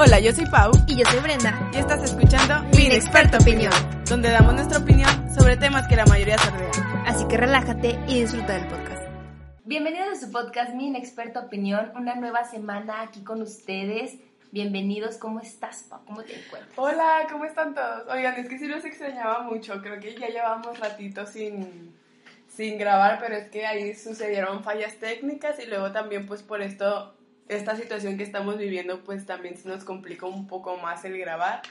Hola, yo soy Pau. Y yo soy Brenda. Y estás escuchando Mi Inexperta Opinión, donde damos nuestra opinión sobre temas que la mayoría se rodean. Así que relájate y disfruta del podcast. Bienvenidos a su podcast Mi Inexperta Opinión, una nueva semana aquí con ustedes. Bienvenidos, ¿cómo estás, Pau? ¿Cómo te encuentras? Hola, ¿cómo están todos? Oigan, es que sí los extrañaba mucho. Creo que ya llevamos ratito sin, sin grabar, pero es que ahí sucedieron fallas técnicas y luego también pues por esto esta situación que estamos viviendo pues también se nos complicó un poco más el grabar.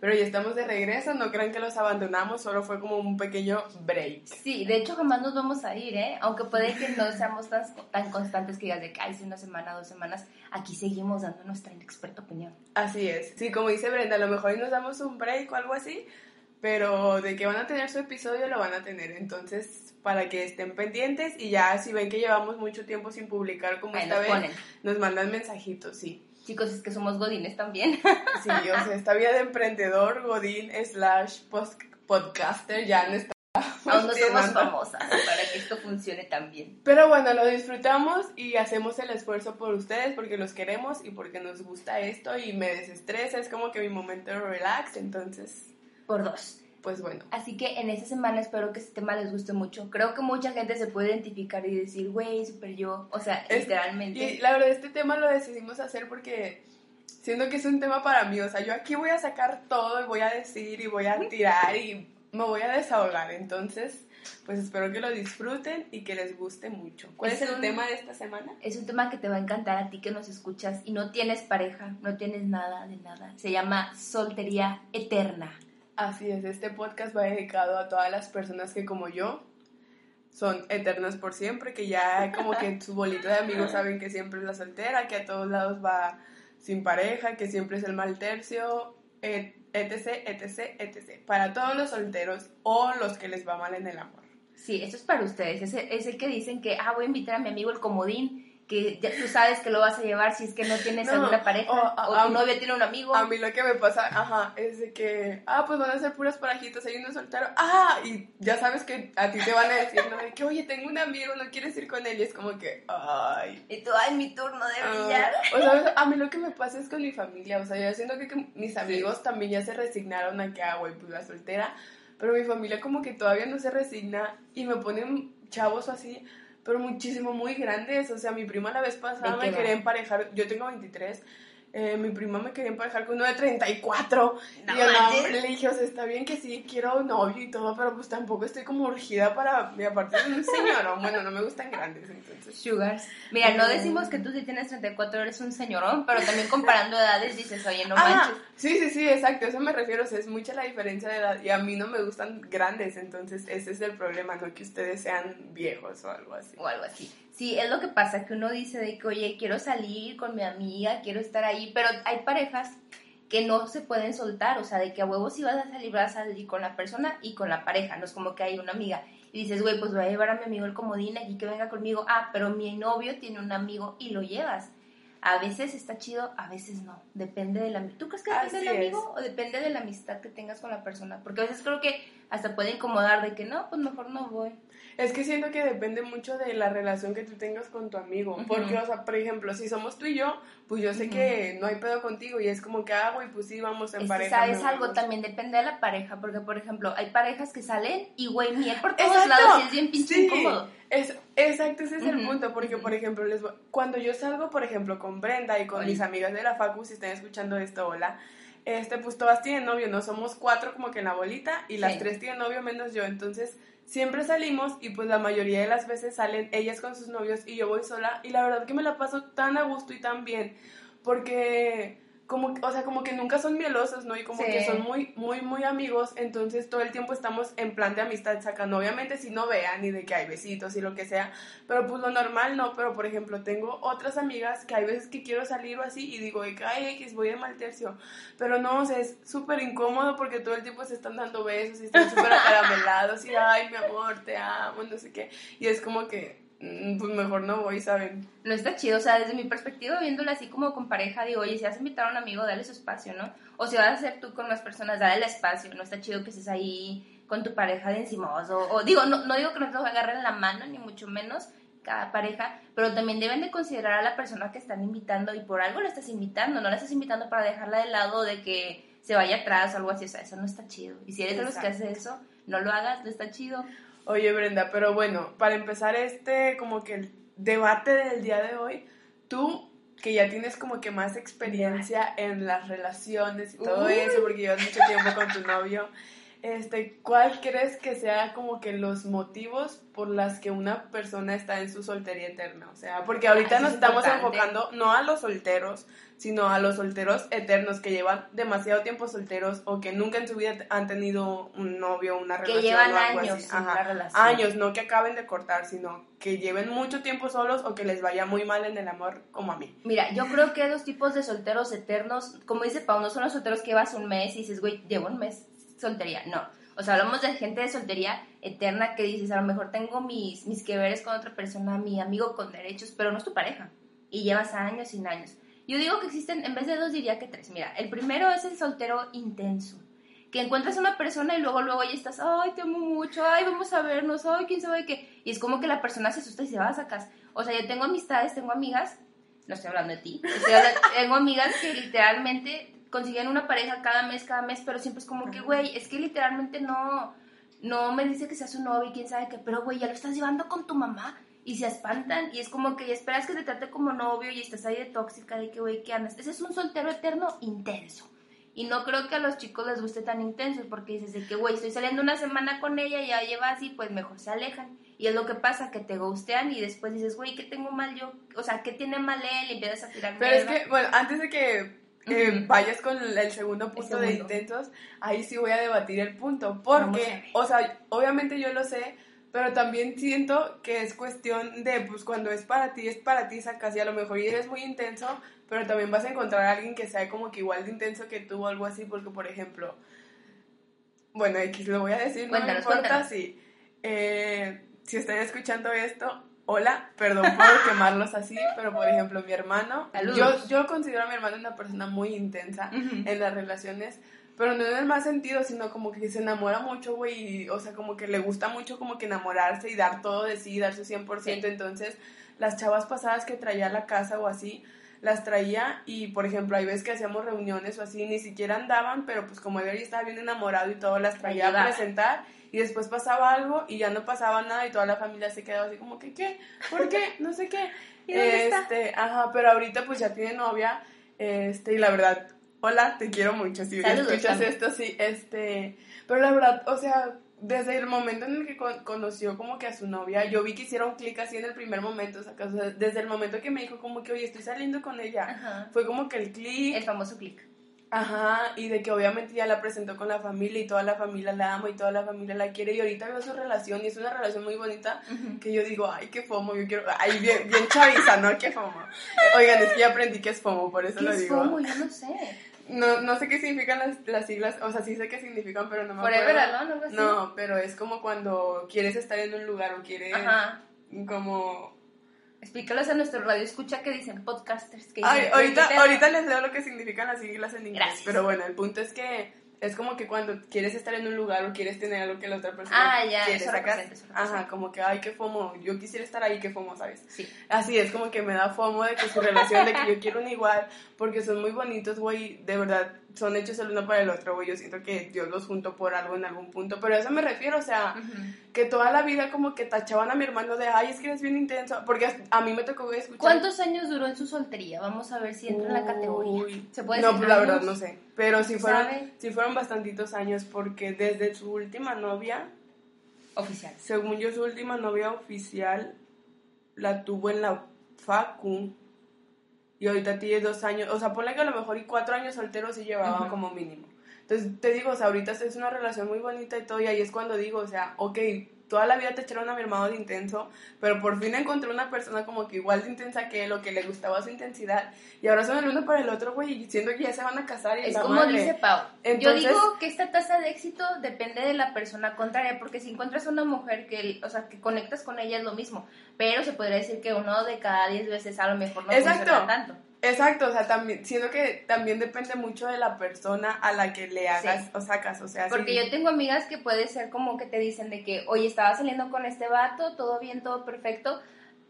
Pero ya estamos de regreso, no crean que los abandonamos, solo fue como un pequeño break. Sí, de hecho jamás nos vamos a ir, ¿eh? Aunque puede que no seamos tan, tan constantes que digas de que hay una semana, dos semanas, aquí seguimos dando nuestra inexperta opinión. Así es. Sí, como dice Brenda, a lo mejor hoy nos damos un break o algo así, pero de que van a tener su episodio lo van a tener. Entonces, para que estén pendientes y ya si ven que llevamos mucho tiempo sin publicar como Ahí esta nos vez, ponen. nos mandan mensajitos, sí. Chicos, es que somos godines también. Sí, o sea, esta vida de emprendedor, godín, slash, podcaster, ya no está Aún no somos famosas para que esto funcione tan bien. Pero bueno, lo disfrutamos y hacemos el esfuerzo por ustedes porque los queremos y porque nos gusta esto y me desestresa, es como que mi momento de relax, entonces, Por dos. pues bueno. Así que en esta semana espero que este tema les guste mucho. Creo que mucha gente se puede identificar y decir, güey, super yo. O sea, Es- literalmente. Y la verdad, este tema lo decidimos hacer porque siento que es un tema para mí. O sea, yo aquí voy a sacar todo y voy a decir y voy a tirar y me voy a desahogar. Entonces, pues espero que lo disfruten y que les guste mucho. ¿Cuál es, Es el un- tema de esta semana? Es un tema que te va a encantar a ti que nos escuchas y no tienes pareja, no tienes nada de nada. Se llama soltería eterna. Así es, este podcast va dedicado a todas las personas que como yo son eternas por siempre, que ya como que su bolita de amigos saben que siempre es la soltera, que a todos lados va sin pareja, que siempre es el mal tercio, et- etc, etc, etc. Para todos los solteros o los que les va mal en el amor. Sí, esto es para ustedes. Es el, es el que dicen que, ah, voy a invitar a mi amigo el comodín, que ya tú sabes que lo vas a llevar si es que no tienes No, alguna pareja o o, a- tu novia tiene un amigo. A mí lo que me pasa, ajá, es de que, ah, pues van a ser puras parejitas, hay uno soltero, ah, y ya sabes que a ti te van a decir, ¿no? De que, oye, tengo un amigo, no quieres ir con él, y es como que, ay, Y tú, ay, mi turno de Ah, brillar. o sea, a mí lo que me pasa es con mi familia, o sea, yo siento que, que mis amigos también ya se resignaron a que, ah, güey, pues la soltera, pero mi familia como que todavía no se resigna y me ponen chavos así, pero muchísimo, muy grandes, o sea, mi prima la vez pasada ¿De qué me quería emparejar, yo tengo 23, eh, mi prima me quería emparejar con uno de 34 No y yo le dije, o sea, está bien que sí, quiero novio y todo, pero pues tampoco estoy como urgida para, y aparte de un señor, bueno, no me gustan grandes, entonces... Sugars. Mira, no Mm. decimos que tú si tienes 34 eres un señorón, pero también comparando edades dices, oye, no Ah, manches. sí, sí, sí, exacto, eso me refiero, o sea, es mucha la diferencia de edad y a mí no me gustan grandes, entonces ese es el problema, no que ustedes sean viejos o algo así. o algo así. Sí, es lo que pasa, que uno dice de que, oye, quiero salir con mi amiga, quiero estar ahí, pero hay parejas que no se pueden soltar, o sea, de que a huevos si vas a salir, vas a salir con la persona y con la pareja, no es como que hay una amiga. Y dices, güey, pues voy a llevar a mi amigo el comodín aquí que venga conmigo. Ah, pero mi novio tiene un amigo y lo llevas. A veces está chido, a veces no. Depende del amigo. ¿Tú crees que depende del es. amigo o depende de la amistad que tengas con la persona? Porque a veces creo que hasta puede incomodar de que no, pues mejor no voy. Es que siento que depende mucho de la relación que tú tengas con tu amigo. Porque, o sea, por ejemplo, si somos tú y yo, pues yo sé que no hay pedo contigo y es como que, ah, güey, pues sí, vamos en Es que, pareja. ¿sabes algo? vamos. También depende de la pareja, porque, por ejemplo, hay parejas que salen y, güey, miel por todos Exacto. lados y es bien pinche Sí. incómodo. Es, exacto, ese es el Ujú, punto, porque por ejemplo, les voy- cuando yo salgo, por ejemplo, con Brenda y con mis amigas de la Facu, si están escuchando esto, hola, este, pues todas tienen novio, no somos cuatro como que en la bolita y las Sí. tres tienen novio menos yo, entonces siempre salimos y pues la mayoría de las veces salen ellas con sus novios y yo voy sola y la verdad que me la paso tan a gusto y tan bien, porque como, o sea, como que nunca son mielosos, ¿no? Y como Sí. que son muy, muy, muy amigos, entonces todo el tiempo estamos en plan de amistad sacando, obviamente si no vean ni de que hay besitos y lo que sea, pero pues lo normal no, pero por ejemplo tengo otras amigas que hay veces que quiero salir o así y digo, ay, X, voy de mal tercio, pero no, o sea, es súper incómodo porque todo el tiempo se están dando besos y están súper acaramelados y, ay, mi amor, te amo, no sé qué, y es como que, pues mejor no voy, ¿saben? No está chido, o sea, desde mi perspectiva, viéndolo así como con pareja, digo, oye, si vas a invitar a un amigo, dale su espacio, ¿no? O si vas a hacer tú con más personas, dale el espacio, no está chido que estés ahí con tu pareja de encimoso, o digo, no, no digo que no te agarren la mano, ni mucho menos cada pareja, pero también deben de considerar a la persona que están invitando y por algo la estás invitando, no la estás invitando para dejarla de lado de que se vaya atrás o algo así, o sea, eso no está chido. Y si eres de los que hace eso, no lo hagas, no está chido. Oye, Brenda, pero bueno, para empezar este, como que el debate del día de hoy, tú que ya tienes como que más experiencia en las relaciones y todo Uy. eso, porque llevas mucho tiempo con tu novio, este, ¿cuál crees que sea como que los motivos por las que una persona está en su soltería eterna? O sea, porque ahorita nos es estamos importante. enfocando no a los solteros, sino a los solteros eternos que llevan demasiado tiempo solteros o que nunca en su vida han tenido un novio, una Que relación llevan o algo años así. Ajá. relación. Años, no que acaben de cortar, sino que lleven mucho tiempo solos o que les vaya muy mal en el amor, como a mí. Mira, yo creo que hay dos tipos de solteros eternos. Como dice Pau, no son los solteros que llevas un mes y dices, güey, llevo un mes soltería. No. O sea, hablamos de gente de soltería eterna que dices, a lo mejor tengo mis, mis que veres con otra persona, mi amigo con derechos, pero no es tu pareja. Y llevas años sin años. Yo digo que existen, en vez de dos, diría que tres. Mira, el primero es el soltero intenso. Que encuentras a una persona y luego, luego ya estás, ay, te amo mucho, ay, vamos a vernos, ay, quién sabe qué. Y es como que la persona se asusta y se va a sacar. O sea, yo tengo amistades, tengo amigas no estoy hablando de ti, estoy hablando- tengo amigas que literalmente consiguen una pareja cada mes, cada mes, pero siempre es como que, güey, es que literalmente no, no me dice que sea su novio y quién sabe qué, pero güey, ya lo estás llevando con tu mamá y se espantan y es como que esperas que te trate como novio y estás ahí de tóxica, de que, güey, ¿qué andas? Ese es un soltero eterno intenso. Y no creo que a los chicos les guste tan intenso porque dices de que, güey, estoy saliendo una semana con ella y ya lleva así, pues mejor se alejan. Y es lo que pasa, que te gustean y después dices, güey, ¿qué tengo mal yo? O sea, ¿qué tiene mal él? Y empiezas a tirar Pero es que, bueno, antes de que eh, Ujú. vayas con el, segundo punto de segundo. intentos, ahí sí voy a debatir el punto. Porque, o sea, obviamente yo lo sé, pero también siento que es cuestión de, pues cuando es para ti, es para ti, sacas y a lo mejor eres muy intenso, pero también vas a encontrar a alguien que sea como que igual de intenso que tú o algo así, porque, por ejemplo, bueno, X lo voy a decir, no me importa si, eh, si están escuchando esto, hola, perdón por quemarlos así, pero por ejemplo, mi hermano, yo, Saludos. yo considero a mi hermano una persona muy intensa en las relaciones, pero no en el más sentido, sino como que se enamora mucho, güey, y, o sea, como que le gusta mucho como que enamorarse y dar todo de sí, dar su 100%, Sí. entonces las chavas pasadas que traía a la casa o así, las traía y, por ejemplo, hay veces que hacíamos reuniones o así, ni siquiera andaban, pero pues como ya estaba bien enamorado y todo, las traía a presentar y después pasaba algo y ya no pasaba nada y toda la familia se quedaba así como que, ¿qué? ¿Por qué? No sé qué. ¿Y dónde está? este, ajá, pero ahorita pues ya tiene novia, este, y la verdad, hola, te quiero mucho, si Saludos, escuchas esto, sí, este, pero la verdad, o sea, desde el momento en el que con- conoció como que a su novia, yo vi que hicieron clic así en el primer momento, o sea, o sea, desde el momento que me dijo como que, oye, estoy saliendo con ella, Ajá. fue como que el clic, El famoso click. Ajá, y de que obviamente ya la presentó con la familia y toda la familia la ama y toda la familia la quiere y ahorita veo su relación y es una relación muy bonita que yo digo, ay, qué fomo, yo quiero, ay, bien, bien chaviza, ¿no? Qué fomo. Oigan, es que ya aprendí que es fomo, por eso ¿Qué lo es digo. FOMO? Yo no sé. No, no sé qué significan las, las siglas, o sea, sí sé qué significan, pero no me Forever acuerdo. Alone, algo así. No, pero es como cuando quieres estar en un lugar o quieres Ajá. como... Explícalos a nuestro radio escucha que dicen podcasters. Que Ay, dicen, ahorita, ¿qué te- ahorita les leo lo que significan las siglas en inglés, Gracias. pero bueno, el punto es que es como que cuando quieres estar en un lugar o quieres tener algo que la otra persona Ah, ya, quiere eso sacar. eso. Ajá, como que, ay, qué fomo, yo quisiera estar ahí, qué fomo, ¿sabes? Sí. Así es como que me da fomo de que su relación, de que yo quiero un igual, porque son muy bonitos, güey, de verdad, son hechos el uno para el otro, güey, yo siento que Dios los juntó por algo en algún punto, pero a eso me refiero, o sea, Ujú. que toda la vida como que tachaban a mi hermano de, ay, es que eres bien intenso, porque a mí me tocó escuchar... ¿Cuántos años duró en su soltería? Vamos a ver si entra en la categoría. Uy. ¿Se puede no, decir pues la verdad no sé. Pero sí fueron, ¿Sabe? sí fueron bastantitos años porque desde su última novia, Oficial. según yo su última novia oficial la tuvo en la facu. Y ahorita tiene dos años, o sea, ponle que a lo mejor y cuatro años solteros sí llevaba como mínimo. Entonces te digo, o sea, ahorita es una relación muy bonita y todo, y ahí es cuando digo, o sea, ok, toda la vida te echaron a mi hermano de intenso, pero por fin encontré una persona como que igual de intensa que él, o que le gustaba su intensidad, y ahora son el uno para el otro, güey, y siendo que ya se van a casar y Es la como madre. dice Pau. Entonces- Yo digo que esta tasa de éxito depende de la persona contraria, porque si encuentras una mujer que, o sea, que conectas con ella es lo mismo, pero se podría decir que uno de cada diez veces a lo mejor no Exacto. funciona tanto. Exacto, o sea, también, siento que también depende mucho de la persona a la que le hagas Sí. o sacas, o sea, Porque sí. yo tengo amigas que puede ser como que te dicen de que, oye, estaba saliendo con este vato, todo bien, todo perfecto,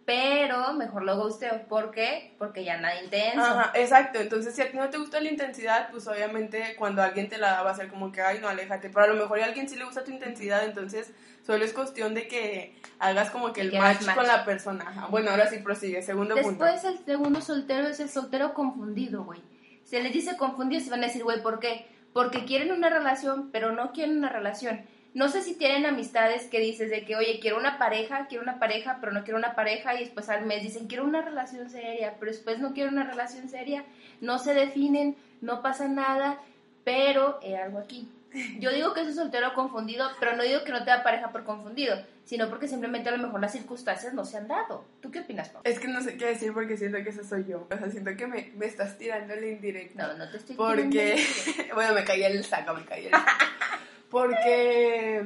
pero mejor lo gusteo. ¿Por qué? Porque ya nada intenso. Ajá, exacto. Entonces, si a ti no te gusta la intensidad, pues obviamente cuando alguien te la da va a ser como que, ay, no, aléjate. Pero a lo mejor a alguien sí le gusta tu intensidad, entonces solo es cuestión de que hagas como que el match, match. con la persona. Ajá. Bueno, ahora sí prosigue. Segundo punto. Después el segundo soltero es el soltero confundido, güey. Se les dice confundidos y van a decir, güey, ¿por qué? Porque quieren una relación, pero no quieren una relación. No sé si tienen amistades que dices de que, oye, quiero una pareja, quiero una pareja, pero no quiero una pareja, y después al mes dicen, quiero una relación seria, pero después no quiero una relación seria, no se definen, no pasa nada, pero hay algo aquí. Yo digo que es un soltero confundido, pero no digo que no te da pareja por confundido, sino porque simplemente a lo mejor las circunstancias no se han dado. ¿Tú qué opinas, Pau? Es que no sé qué decir porque siento que esa soy yo. O sea, siento que me, me estás tirando la indirecta. No, no te estoy Porque, bueno, me caía el saco, me caía el saco. Porque,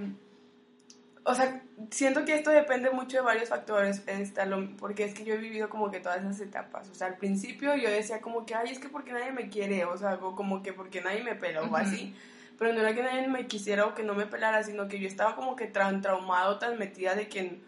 o sea, siento que esto depende mucho de varios factores, lo- porque es que yo he vivido como que todas esas etapas. O sea, al principio yo decía como que, ay, es que porque nadie me quiere, o sea, como que porque nadie me pela o así. Pero no era que nadie me quisiera o que no me pelara, sino que yo estaba como que tan traumado, tan metida de que en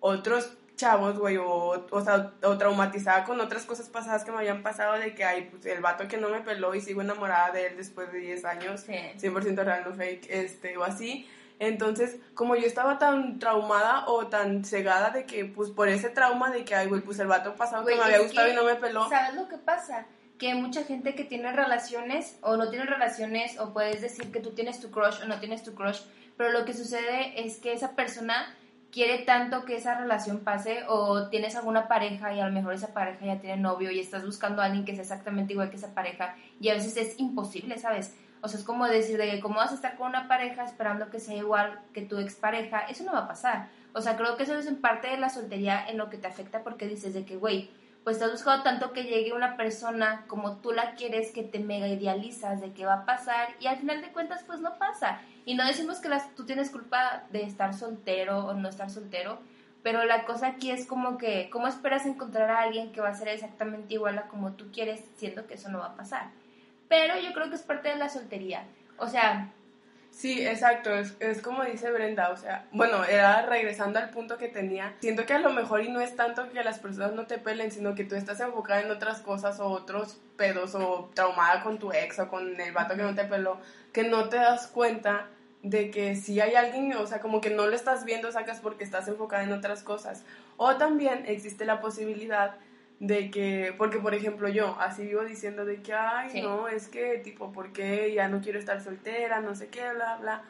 otros chavos, güey, o, o, sea, o traumatizada con otras cosas pasadas que me habían pasado de que, ay, pues el vato que no me peló y sigo enamorada de él después de 10 años, Sí. 100% real, no fake, este, o así. Entonces, como yo estaba tan traumada o tan cegada de que, pues, por ese trauma de que, ay, güey, pues el vato pasado que me había gustado que, y no me peló. ¿Sabes lo que pasa? Que mucha gente que tiene relaciones o no tiene relaciones o puedes decir que tú tienes tu crush o no tienes tu crush, pero lo que sucede es que esa persona quiere tanto que esa relación pase o tienes alguna pareja y a lo mejor esa pareja ya tiene novio y estás buscando a alguien que sea exactamente igual que esa pareja y a veces es imposible, ¿sabes? O sea, es como decir de que cómo vas a estar con una pareja esperando que sea igual que tu expareja, eso no va a pasar. O sea, creo que eso es en parte de la soltería en lo que te afecta porque dices de que, güey, pues has buscado tanto que llegue una persona como tú la quieres, que te mega idealizas de que va a pasar y al final de cuentas pues no pasa. Y no decimos que las, tú tienes culpa de estar soltero o no estar soltero, pero la cosa aquí es como que, ¿cómo esperas encontrar a alguien que va a ser exactamente igual a como tú quieres, siendo que eso no va a pasar? Pero yo creo que es parte de la soltería. O sea, Sí, exacto, es, como dice Brenda, o sea, bueno, era regresando al punto que tenía, siento que a lo mejor y no es tanto que las personas no te pelen, sino que tú estás enfocada en otras cosas o otros pedos o traumada con tu ex o con el vato que no te peló, que no te das cuenta de que si hay alguien, o sea, como que no lo estás viendo, sacas porque estás enfocada en otras cosas. O también existe la posibilidad de que, porque por ejemplo yo así vivo diciendo de que, ay, Sí. no, es que tipo, ¿por qué ya no quiero estar soltera? No sé qué, bla, bla.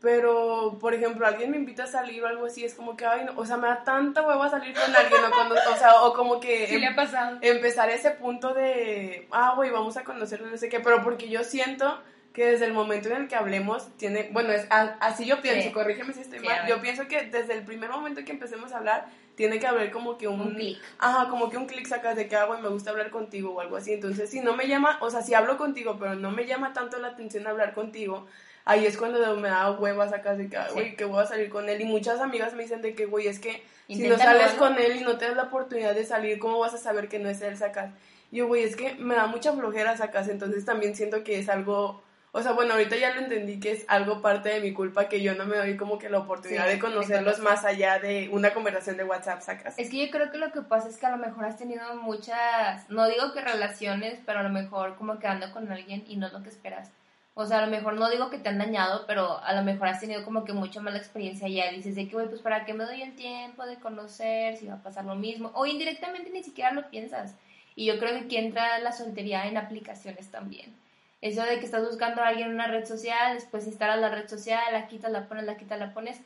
Pero, por ejemplo, alguien me invita a salir o algo así, es como que, ay, no, o sea, me da tanta hueva salir con alguien, o, cuando, o sea, o como que em- ha pasado. empezar ese punto de, ah, güey, vamos a conocernos, no sé qué, pero porque yo siento que desde el momento en el que hablemos, tiene, bueno, es, a- así yo pienso, Sí. corrígeme si estoy Sí, mal, yo pienso que desde el primer momento que empecemos a hablar, tiene que haber como que un, Un clic. Ajá, como que un clic sacas de que, ah, güey, me gusta hablar contigo o algo así, entonces si no me llama, o sea, si hablo contigo, pero no me llama tanto la atención hablar contigo, ahí es cuando me da hueva sacas de que, ah, güey, Sí. que voy a salir con él, y muchas amigas me dicen de que, güey, es que si no sales con él y no te das la oportunidad de salir, ¿cómo vas a saber que no es él, sacas? Y yo, güey, es que me da mucha flojera, sacas, entonces también siento que es algo, o sea, bueno, ahorita ya lo entendí que es algo parte de mi culpa que yo no me doy como que la oportunidad Sí, de conocerlos conocer. más allá de una conversación de WhatsApp, sacas. Es que yo creo que lo que pasa es que a lo mejor has tenido muchas, no digo que relaciones, pero a lo mejor como que anda con alguien y no es lo que esperas. O sea, a lo mejor no digo que te han dañado, pero a lo mejor has tenido como que mucha mala experiencia y ya dices de que, güey, pues para qué me doy el tiempo de conocer, si va a pasar lo mismo. O indirectamente ni siquiera lo piensas. Y yo creo que aquí entra la soltería en aplicaciones también. Eso de que estás buscando a alguien en una red social, después instalas la red social, la quitas, la pones, la quitas, la pones.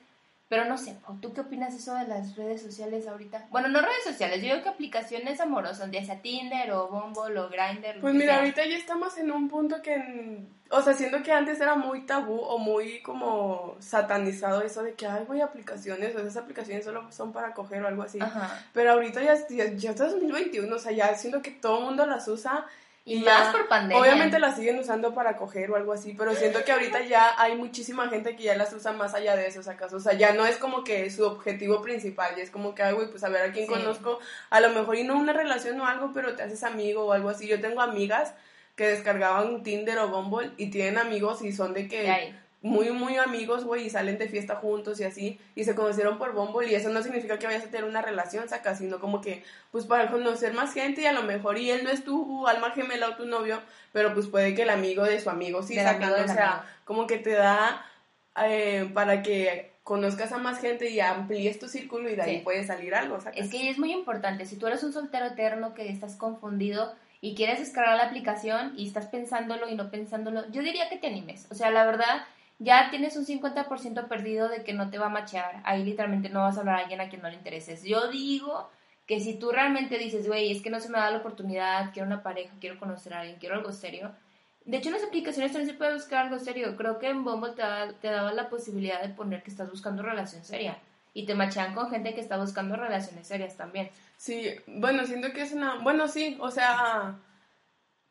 Pero no sé, ¿tú qué opinas eso de las redes sociales ahorita? Bueno, no redes sociales, yo digo que aplicaciones amorosas, ya sea Tinder o Bumble o Grindr. Pues mira, sea. ahorita ya estamos en un punto que, en- o sea, siento que antes era muy tabú o muy como satanizado eso de que, ay, güey, aplicaciones, o esas aplicaciones solo son para coger o algo así. Ajá. Pero ahorita ya, ya, ya está 2021, o sea, ya siento que todo el mundo las usa. Y más por pandemia. Obviamente las siguen usando para coger o algo así, pero siento que ahorita ya hay muchísima gente que ya las usa más allá de eso, ¿sacas? O sea, ya no es como que su objetivo principal, ya es como que, ay, güey, pues a ver a quién Sí. conozco, a lo mejor y no una relación o algo, pero te haces amigo o algo así. Yo tengo amigas que descargaban Tinder o Bumble y tienen amigos y son de que. Muy, muy amigos, güey, y salen de fiesta juntos y así, y se conocieron por Bumble, y eso no significa que vayas a tener una relación, saca, sino como que, pues para conocer más gente, y a lo mejor, y él no es tu alma gemela o tu novio, pero pues puede que el amigo de su amigo sí, saca, o sea, amigo. como que te da eh, para que conozcas a más gente y amplíes tu círculo, y de ahí Sí. puede salir algo, saca. Es que es muy importante, si tú eres un soltero eterno que estás confundido y quieres descargar la aplicación y estás pensándolo y no pensándolo, yo diría que te animes. O sea, la verdad, ya tienes un 50% perdido de que no te va a machear. Ahí literalmente no vas a hablar a alguien a quien no le intereses. Yo digo que si tú realmente dices, güey, es que no se me da la oportunidad, quiero una pareja, quiero conocer a alguien, quiero algo serio. De hecho, en las aplicaciones también se puede buscar algo serio. Creo que en Bumble te, te daba la posibilidad de poner que estás buscando relación seria. Y te machean con gente que está buscando relaciones serias también. Sí, bueno, siento que es una, bueno, sí, o sea,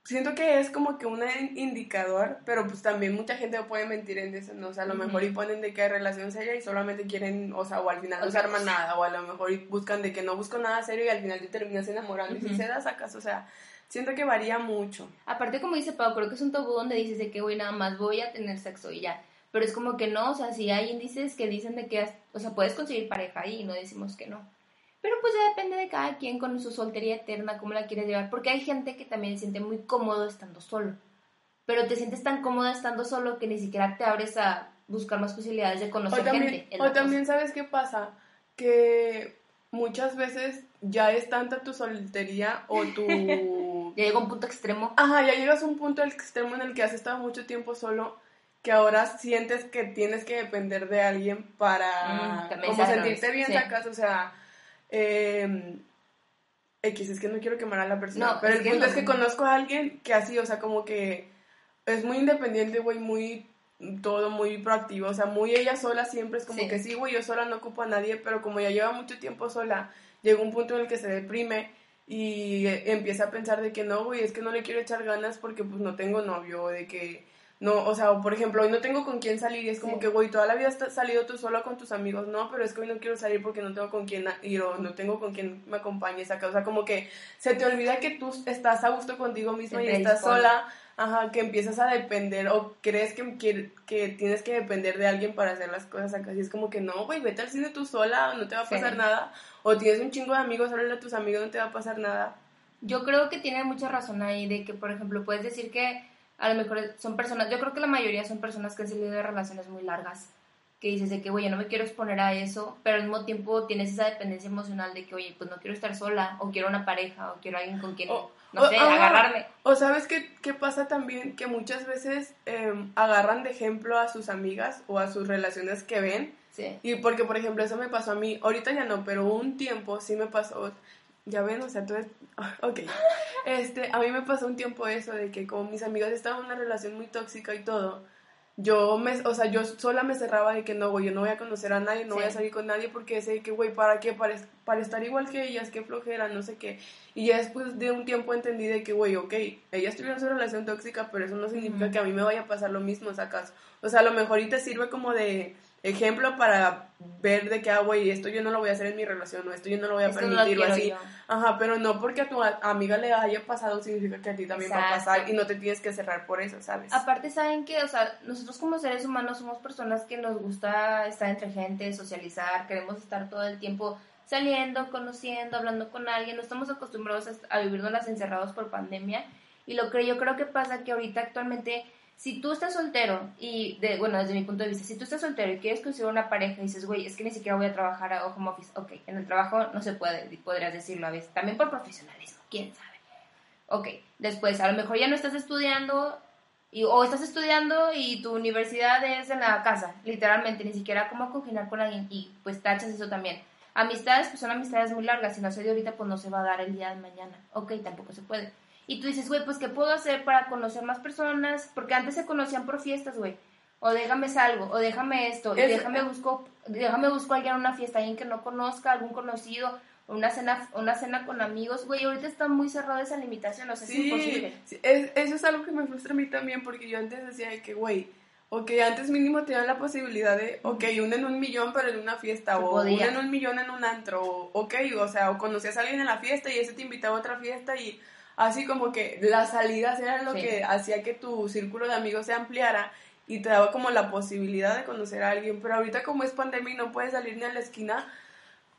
siento que es como que un indicador, pero pues también mucha gente puede mentir en eso, ¿no? O sea, a lo mejor y ponen de que relación seria y solamente quieren, o sea, o al final no se Otra arma cosa. nada, o a lo mejor y buscan de que no busco nada serio y al final te terminas enamorando y si se da sacas, o sea, siento que varía mucho. Aparte, como dice Pau, creo que es un tabú donde dices de que, güey, nada más voy a tener sexo y ya. Pero es como que no, o sea, si hay índices que dicen de que, o sea, puedes conseguir pareja ahí y no decimos que no. Pero pues ya depende de cada quien con su soltería eterna, cómo la quieres llevar. Porque hay gente que también se siente muy cómodo estando solo. Pero te sientes tan cómodo estando solo que ni siquiera te abres a buscar más posibilidades de O conocer también, gente. o también, ¿sabes qué pasa? Que muchas veces ya es tanta tu soltería o tu... Ya llega un punto extremo. Ajá, ya llegas a un punto extremo en el que has estado mucho tiempo solo, que ahora sientes que tienes que depender de alguien para Mm, como se sentirte bien, sí. sacas, o sea, eh, X, es que no quiero quemar a la persona, No, pero el punto no. es que conozco a alguien que así, o sea, como que es muy independiente, güey, muy todo muy proactivo, o sea, muy ella sola siempre es como Sí. que sí, güey, yo sola no ocupo a nadie, pero como ya lleva mucho tiempo sola, llega un punto en el que se deprime y empieza a pensar de que no, güey, es que no le quiero echar ganas porque pues no tengo novio, o de que no, o sea, por ejemplo, hoy no tengo con quién salir y es como Sí. que, güey, toda la vida has salido tú sola con tus amigos, no, pero es que hoy no quiero salir porque no tengo con quién ir o no tengo con quién me acompañe acá, o sea, como que se te olvida que tú estás a gusto contigo misma y estás sola, ajá, que empiezas a depender o crees que, que, que tienes que depender de alguien para hacer las cosas acá, y es como que no, güey, vete al cine tú sola, no te va a Sí. pasar nada, o tienes un chingo de amigos, háblale a tus amigos, no te va a pasar nada. Yo creo que tiene mucha razón ahí de que, por ejemplo, puedes decir que a lo mejor son personas, yo creo que la mayoría son personas que han salido de relaciones muy largas, que dices de que, oye, no me quiero exponer a eso, pero al mismo tiempo tienes esa dependencia emocional de que, oye, pues no quiero estar sola, o quiero una pareja, o quiero alguien con quien, O- no o- sé, ajá. agarrarme. O sabes qué, qué pasa también, que muchas veces em, agarran de ejemplo a sus amigas o a sus relaciones que ven. Sí. Y porque, por ejemplo, eso me pasó a mí, ahorita ya no, pero un tiempo sí me pasó, ya ven, o sea, tú es, ok, este, a mí me pasó un tiempo eso, de que como mis amigas estaban en una relación muy tóxica y todo, yo me, o sea, yo sola me cerraba de que no, güey, yo no voy a conocer a nadie, no voy a salir con nadie porque sé que, güey, ¿para qué? Para, para estar igual que ellas, qué flojera, no sé qué. Y ya después de un tiempo entendí de que, güey, ok, ellas tuvieron su relación tóxica, pero eso no significa que a mí me vaya a pasar lo mismo, ¿sacas? O sea, a lo mejor y te sirve como de ejemplo para ver de que, ah, güey, esto yo no lo voy a hacer en mi relación, o esto yo no lo voy a Esto no lo permitir, o así. yo. Ajá, pero no porque a tu amiga le haya pasado significa que a ti también va a pasar y no te tienes que cerrar por eso, ¿sabes? Aparte, saben que, o sea, nosotros como seres humanos somos personas que nos gusta estar entre gente, socializar, queremos estar todo el tiempo saliendo, conociendo, hablando con alguien, no estamos acostumbrados a, a vivirnos encerrados por pandemia. Y lo que yo creo que pasa que ahorita actualmente, si tú estás soltero, y de, bueno, desde mi punto de vista, si tú estás soltero y quieres conseguir una pareja y dices, güey, es que ni siquiera voy a trabajar a home office, ok, en el trabajo no se puede, podrías decirlo a veces, también por profesionalismo, quién sabe. Ok, después a lo mejor ya no estás estudiando Y, o estás estudiando y tu universidad es en la casa, literalmente, ni siquiera cómo congeniar con alguien y pues tachas eso también. Amistades, pues son amistades muy largas, si no se dio ahorita, pues no se va a dar el día de mañana. Ok, tampoco se puede. Y tú dices, güey, pues ¿qué puedo hacer para conocer más personas? Porque antes se conocían por fiestas, güey. O déjame salgo, o déjame esto, y Es- déjame busco, déjame busco a alguien a una fiesta, alguien que no conozca, algún conocido, una cena, una cena con amigos, güey, ahorita está muy cerrada esa limitación, o sea, es imposible. sí, es- eso es algo que me frustra a mí también, porque yo antes decía de que, güey, ok, antes mínimo tenían la posibilidad de, ok, uno en un millón, pero en una fiesta, Se o podía. uno en un millón en un antro, o, ok, o sea, o conocías a alguien en la fiesta y ese te invitaba a otra fiesta y así como que las salidas eran lo Sí. que hacía que tu círculo de amigos se ampliara y te daba como la posibilidad de conocer a alguien, pero ahorita como es pandemia y no puedes salir ni a la esquina,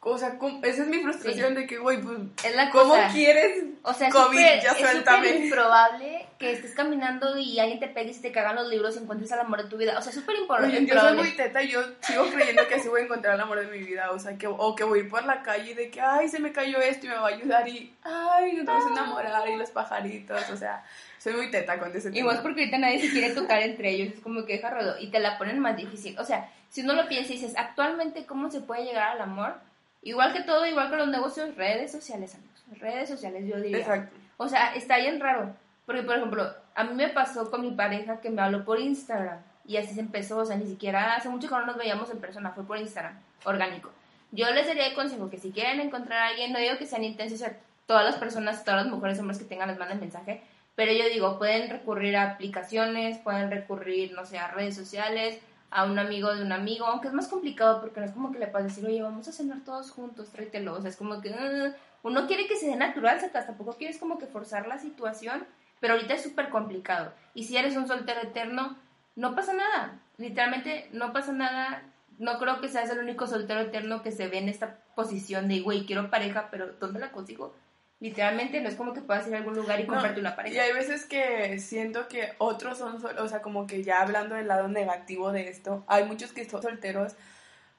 o sea, ¿cómo- esa es mi frustración de que, güey, pues, Es la ¿cómo cosa. quieres O sea, es COVID, súper ya es suéltame. improbable que estés caminando y alguien te pegue y te cagan los libros y encuentres al amor de tu vida. O sea, es súper impor- Oye, yo soy muy teta y yo sigo creyendo que así voy a encontrar el amor de mi vida. O sea, que, o que voy a ir por la calle y de que, ay, se me cayó esto y me va a ayudar y, ay, nos vamos a enamorar y los pajaritos. O sea, soy muy teta con ese Y tema. más porque ahorita nadie se quiere tocar entre ellos, es como que deja rodo y te la ponen más difícil. O sea, si uno lo piensa y dices, actualmente, ¿cómo se puede llegar al amor? Igual que todo, igual que los negocios, redes sociales, amigos. Redes sociales, yo diría. Exacto. O sea, está bien raro. Porque, por ejemplo, a mí me pasó con mi pareja que me habló por Instagram. Y así se empezó. O sea, ni siquiera hace mucho que no nos veíamos en persona. Fue por Instagram, orgánico. Yo les daría el consejo que si quieren encontrar a alguien, no digo que sean intensos, o sea, todas las personas, todas las mujeres, hombres que tengan, les manden mensaje. Pero yo digo, pueden recurrir a aplicaciones, pueden recurrir, no sé, a redes sociales, a un amigo de un amigo, aunque es más complicado porque no es como que le puedas decir, oye, vamos a cenar todos juntos, tráetelo. O sea, es como que "Ah", uno quiere que se dé natural, sacas, tampoco quieres como que forzar la situación, pero ahorita es súper complicado. Y si eres un soltero eterno, no pasa nada. Literalmente no pasa nada. No creo que seas el único soltero eterno que se ve en esta posición de, güey, quiero pareja, pero ¿dónde la consigo? Literalmente no es como que puedas ir a algún lugar y No, comprarte una Y pareja. hay veces que siento que otros son, sol- o sea, como que ya hablando del lado negativo de esto, hay muchos que son solteros,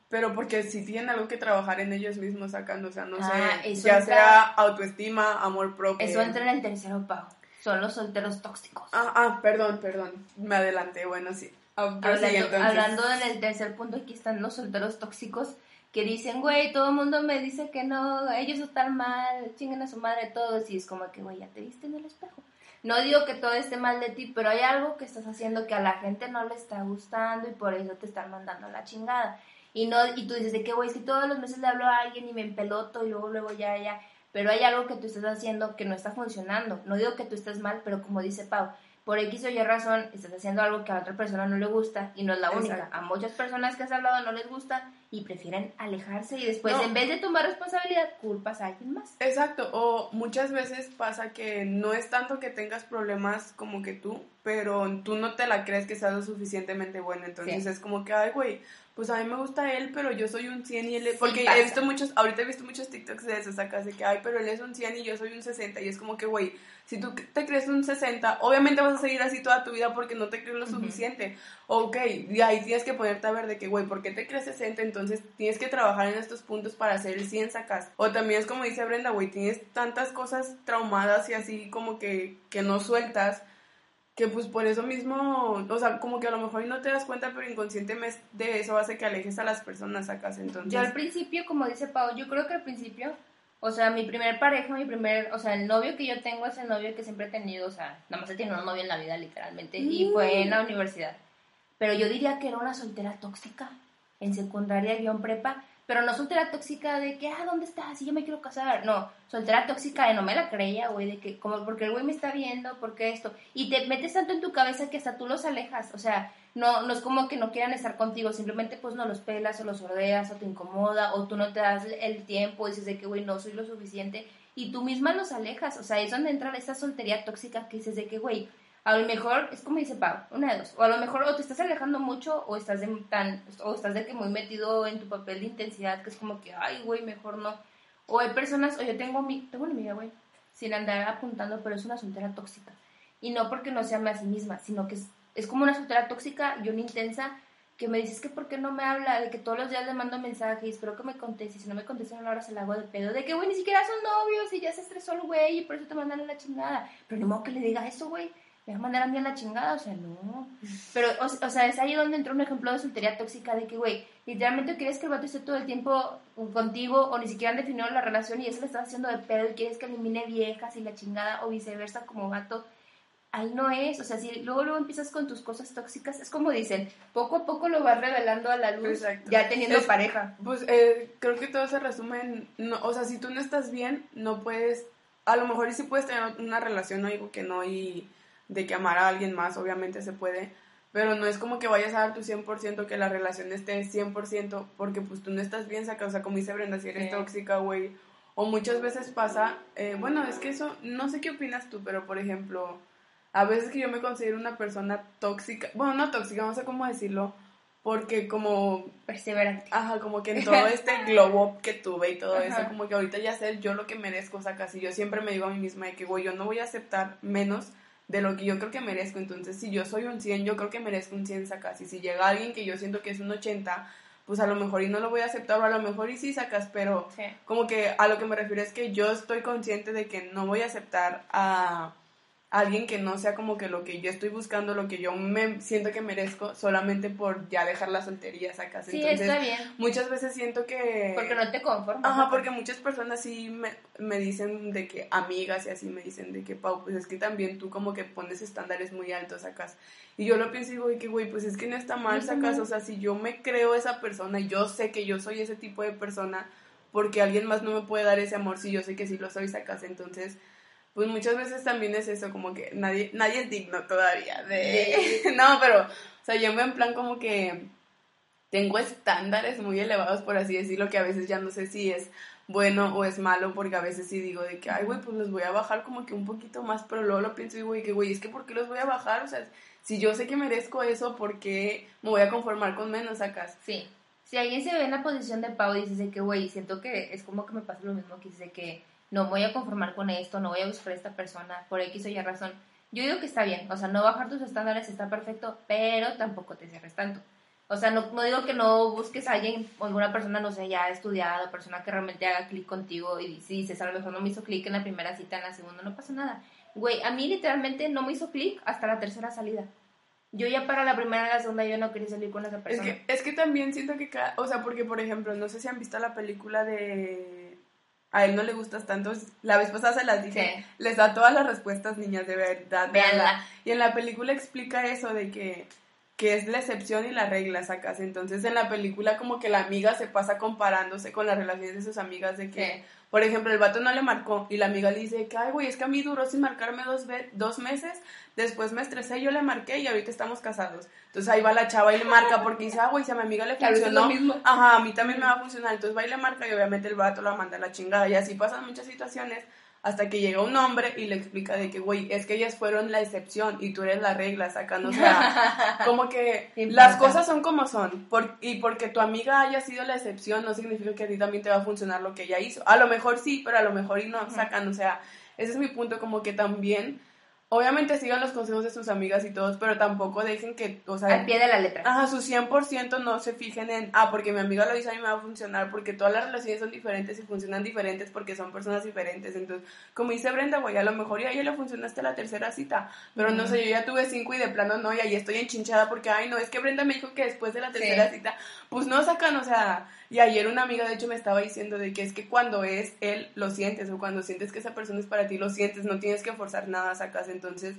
pero porque si tienen algo que trabajar en ellos mismos sacando, o sea, no Ah, sé, ya entra- sea autoestima, amor propio. Eso entra en el tercero pago. Son los solteros tóxicos. Ah, ah, perdón, perdón, me adelanté, bueno, sí. Ah, Hablando, entonces. hablando en el tercer punto, aquí están los solteros tóxicos que dicen, güey, todo el mundo me dice que no, ellos están mal, chinguen a su madre todos. Y es como que, güey, ya te viste en el espejo. No digo que todo esté mal de ti, pero hay algo que estás haciendo que a la gente no le está gustando y por eso te están mandando la chingada. Y no y tú dices de que, güey, si todos los meses le hablo a alguien y me empeloto y luego, luego ya, ya. Pero hay algo que tú estás haciendo que no está funcionando. No digo que tú estés mal, pero como dice Pau, por X o Y razón estás haciendo algo que a otra persona no le gusta y no es la única. Exacto. A muchas personas que has hablado no les gusta y prefieren alejarse y después No. en vez de tomar responsabilidad culpas a alguien más. Exacto, o muchas veces pasa que no es tanto que tengas problemas como que tú, pero tú no te la crees que seas lo suficientemente bueno, entonces Sí. es como que, ay, güey, pues a mí me gusta él, pero yo soy un 100 y él es... Sí Porque pasa. he visto muchos, ahorita he visto muchos TikToks de eso, acá de que, ay, pero él es un 100 y yo soy un 60, y es como que, güey, si tú te crees un 60, obviamente vas a seguir así toda tu vida porque no te crees lo suficiente. Ok, y ahí tienes que ponerte a ver de que, güey, ¿por qué te crees 60? Entonces tienes que trabajar en estos puntos para hacer el 100 sacas. O también es como dice Brenda, güey, tienes tantas cosas traumadas y así como que, que no sueltas, que pues por eso mismo, o sea, como que a lo mejor no te das cuenta, pero inconscientemente de eso hace que alejes a las personas sacas. Entonces, Yo al principio, como dice Pau, yo creo que al principio, o sea, mi primer pareja, mi primer, o sea, el novio que yo tengo es el novio que siempre he tenido, o sea, nada más he tenido un novio en la vida literalmente, y fue en la universidad. Pero yo diría que era una soltera tóxica, en secundaria guion prepa, pero no soltera tóxica de que, ah, ¿dónde estás? Y yo me quiero casar. No, soltera tóxica de no me la creía, güey, de que, como, porque el güey me está viendo, porque esto. Y te metes tanto en tu cabeza que hasta tú los alejas, o sea, no, no es como que no quieran estar contigo, simplemente pues no los pelas o los sordeas o te incomoda o tú no te das el tiempo, dices de que, güey, no soy lo suficiente y tú misma los alejas, o sea, es donde entra esa soltería tóxica que dices de que, güey, a lo mejor, es como dice Pau, una de dos, o a lo mejor o te estás alejando mucho o estás de tan, o estás de que muy metido en tu papel de intensidad que es como que, ay, güey, mejor no. O hay personas, o yo tengo, mi, tengo una amiga, güey, sin andar apuntando, pero es una soltera tóxica. Y no porque no se ame a sí misma, sino que es, es como una soltera tóxica y una intensa que me dices que por qué no me habla, de que todos los días le mando mensajes, espero que me conteste, y si no me contesta en una hora se la hago de pedo, de que, güey, ni siquiera son novios y ya se estresó el güey y por eso te mandan a la chingada. Pero ni modo que le diga eso, güey. Me va a mandar a mí a la chingada, o sea, no. Pero, o, o sea, es ahí donde entra un ejemplo de soltería tóxica de que, güey, literalmente quieres que el vato esté todo el tiempo contigo o ni siquiera han definido la relación y eso le estás haciendo de pedo y quieres que elimine viejas y la chingada o viceversa como vato. Ahí no es, o sea, si luego luego empiezas con tus cosas tóxicas, es como dicen, poco a poco lo vas revelando a la luz, Exacto. ya teniendo Es- pareja. Pues eh, creo que todo se resume en, no, o sea, si tú no estás bien, no puedes, a lo mejor sí puedes tener una relación, no digo que no, y de que amar a alguien más, obviamente se puede, pero no es como que vayas a dar tu 100%, que la relación esté 100%, porque pues tú no estás bien, saca, o sea, como dice Brenda, si eres Sí. tóxica, güey, o muchas veces pasa, eh, bueno, es que eso, no sé qué opinas tú, pero por ejemplo, a veces que yo me considero una persona tóxica, bueno, no tóxica, no sé cómo decirlo, porque como Perseverante. Ajá, como que en todo este globo up que tuve y todo Ajá. eso, como que ahorita ya sé yo lo que merezco, o sea, casi yo siempre me digo a mí misma de que, güey, yo no voy a aceptar menos de lo que yo creo que merezco, entonces si yo soy un 100, yo creo que merezco un 100 sacas, y si llega alguien que yo siento que es un 80, pues a lo mejor y no lo voy a aceptar, o a lo mejor y sí sacas, pero Sí. como que a lo que me refiero es que yo estoy consciente de que no voy a aceptar a alguien que no sea como que lo que yo estoy buscando, lo que yo me siento que merezco, solamente por ya dejar la soltería sacas. Sí, Entonces, está bien, muchas veces siento que... porque no te conformas. Ajá, porque muchas personas sí me, me dicen de que amigas y así me dicen de que, Pau, pues es que también tú como que pones estándares muy altos sacas. Y yo lo pienso y digo, que güey, pues es que no está mal sacas. O sea, si yo me creo esa persona y yo sé que yo soy ese tipo de persona, porque alguien más no me puede dar ese amor si yo sé que sí lo soy sacas. Entonces, pues muchas veces también es eso, como que nadie, nadie es digno todavía de... no, pero, o sea, yo me en plan como que tengo estándares muy elevados, por así decirlo, que a veces ya no sé si es bueno o es malo, porque a veces sí digo de que, ay, güey, pues los voy a bajar como que un poquito más, pero luego lo pienso y digo, "Y que, güey, es que ¿por qué los voy a bajar? O sea, si yo sé que merezco eso, ¿por qué me voy a conformar con menos acá? Sí. Si alguien se ve en la posición de Pau y dice de que, güey, siento que es como que me pasa lo mismo, que dice que no me voy a conformar con esto, no voy a buscar a esta persona por X o Y razón. Yo digo que está bien, o sea, no bajar tus estándares está perfecto, pero tampoco te cierres tanto. O sea, no, no digo que no busques a alguien o alguna persona, no sé, ya estudiada, persona que realmente haga clic contigo y si dices, a lo mejor no me hizo clic en la primera cita, en la segunda, no pasa nada. Güey, a mí literalmente no me hizo clic hasta la tercera salida. Yo ya para la primera y la segunda yo no quería salir con esa Es persona. que, es que también siento que cada, o sea, porque por ejemplo, no sé si han visto la película de a él no le gustas tanto, la vez pasada se las dije, Sí. les da todas las respuestas, niñas, de verdad, véanla. Y en la película explica eso de que, que es la excepción y la regla, sacas. Entonces en la película como que la amiga se pasa comparándose con las relaciones de sus amigas de que, Sí. Por ejemplo, el vato no le marcó y la amiga le dice que, ay, güey, es que a mí duró sin marcarme dos, dos meses, después me estresé, yo le marqué y ahorita estamos casados. Entonces ahí va la chava y le marca porque dice, ah, güey, si a mi amiga le funcionó, ajá, a mí también me va a funcionar. Entonces va y le marca y obviamente el vato la manda a la chingada. Y así pasan muchas situaciones hasta que llega un hombre y le explica de que, güey, es que ellas fueron la excepción y tú eres la regla, sacando, o sea, como que las cosas son como son. Por- y porque tu amiga haya sido la excepción no significa que a ti también te va a funcionar lo que ella hizo. A lo mejor sí, pero a lo mejor y no, sacan, o sea, ese es mi punto, como que también, obviamente sigan los consejos de sus amigas y todos, pero tampoco dejen que, o sea, Al pie de la letra. Ajá, su 100% no se fijen en, ah, porque mi amiga lo hizo, a mí me va a funcionar, porque todas las relaciones son diferentes y funcionan diferentes porque son personas diferentes. Entonces, como dice Brenda, güey, a lo mejor ya a ella le funcionó hasta la tercera cita, pero no sé, yo ya tuve cinco y de plano no, y ahí estoy enchinchada porque, ay, no, es que Brenda me dijo que después de la tercera cita, pues no sacan, o sea, y ayer una amiga de hecho me estaba diciendo de que es que cuando es él, lo sientes, o cuando sientes que esa persona es para ti, lo sientes, no tienes que forzar nada, sacas, entonces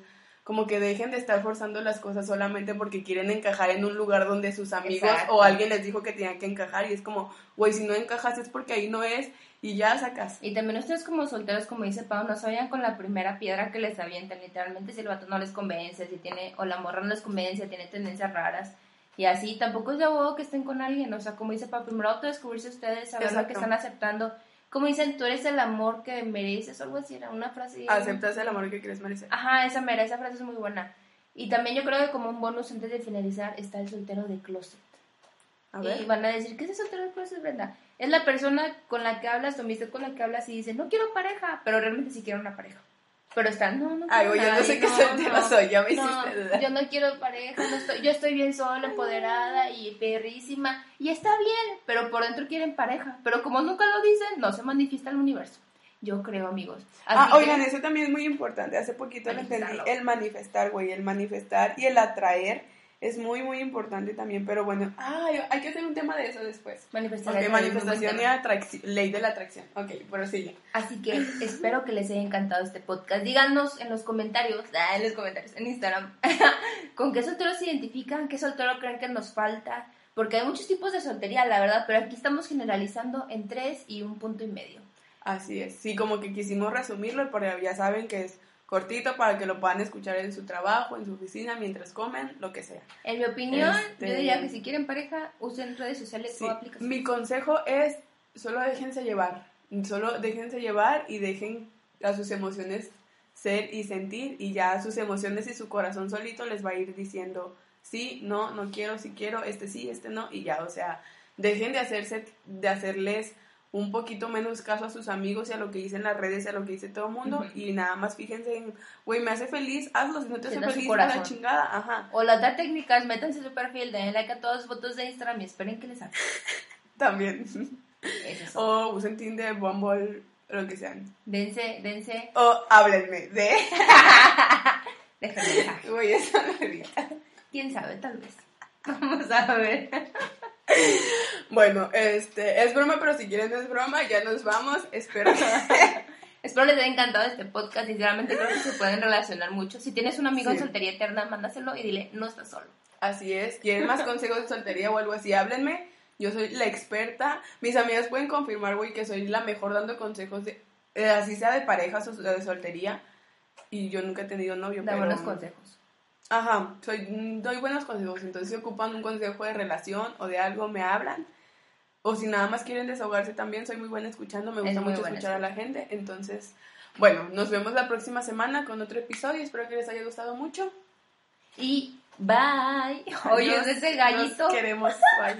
como que dejen de estar forzando las cosas solamente porque quieren encajar en un lugar donde sus amigos Exacto. o alguien les dijo que tenían que encajar y es como, güey, si no encajas es porque ahí no es y ya sacas. Y también ustedes como solteros, como dice Pau, no se vayan con la primera piedra que les avientan. Literalmente si el vato no les convence, si tiene, o la morra no les convence, tiene tendencias raras. Y así, tampoco es de huevo que estén con alguien. O sea, como dice Pau, primero autodescubrirse ustedes, saber lo que Exacto. están aceptando. Como dicen, tú eres el amor que mereces, o algo así, era una frase. Aceptas el amor que quieres merecer. Ajá, esa mera, esa frase es muy buena. Y también yo creo que como un bonus antes de finalizar está el soltero de closet. A Y van a decir, ¿qué es el soltero de closet, Brenda? Es la persona con la que hablas, tu amistad con la que hablas y dice, no quiero pareja, pero realmente sí quiero una pareja. Pero están, no, no Ay, yo no sé qué soltero soy, ya me no, hiciste dudar. yo no quiero pareja, no estoy, yo estoy bien sola, empoderada y perrísima. Y está bien, pero por dentro quieren pareja. Pero como nunca lo dicen, no se manifiesta el universo. Yo creo, amigos. Ah, Así que- oigan, eso también es muy importante. Hace poquito lo entendí. El manifestar, güey. El manifestar y el atraer es muy, muy importante también. Pero bueno, ay, hay que hacer un tema de eso después. Manifestar Ok, es un buen manifestación y atracción. Ley de la atracción. Ok, prosigue. Así que espero que les haya encantado este podcast. Díganos en los comentarios, ah, en los comentarios, en Instagram, con qué soltero se identifican, qué soltero creen que nos falta. Porque hay muchos tipos de soltería, la verdad, pero aquí estamos generalizando en tres y un punto y medio. Así es. Sí, como que quisimos resumirlo, pero ya saben que es cortito para que lo puedan escuchar en su trabajo, en su oficina, mientras comen, lo que sea. En mi opinión, Este- yo diría que si quieren pareja, usen redes sociales Sí, o aplicaciones. Mi consejo es solo déjense llevar, solo déjense llevar y dejen a sus emociones ser y sentir y ya sus emociones y su corazón solito les va a ir diciendo sí, no, no quiero, sí quiero, este sí, este no y ya, o sea, dejen de hacerse de hacerles un poquito menos caso a sus amigos y a lo que dicen las redes y a lo que dice todo el mundo y nada más fíjense en, güey, me hace feliz, hazlo, si no te hace feliz, a la chingada, ajá, O la otra técnica es métanse a su perfil, denle like a todas las fotos de Instagram y esperen que les haga. también. Es o usen Tinder, Bumble, lo que sean. Dense, dense, O háblenme de. déjenme mensaje. Güey, esa. Quién sabe, tal vez. Vamos a ver. Bueno, este, es broma, pero si quieren no es broma, ya nos vamos. Espero que. Espero les haya encantado este podcast. Sinceramente creo que se pueden relacionar mucho. Si tienes un amigo en soltería eterna, mándaselo y dile, no estás solo. Así es. ¿Quieren más consejos de soltería o algo así? Háblenme. Yo soy la experta. Mis amigas pueden confirmar, güey, que soy la mejor dando consejos de. eh, así sea de parejas o de soltería. Y yo nunca he tenido novio. Da pero... buenos consejos. Ajá, soy, doy buenos consejos. Entonces, si ocupan un consejo de relación o de algo, me hablan. O si nada más quieren desahogarse también, soy muy buena escuchando. Me gusta mucho escuchar a la gente. Entonces, bueno, nos vemos la próxima semana con otro episodio. Espero que les haya gustado mucho. Y bye. Oye, ese gallito. Nos queremos. Bye.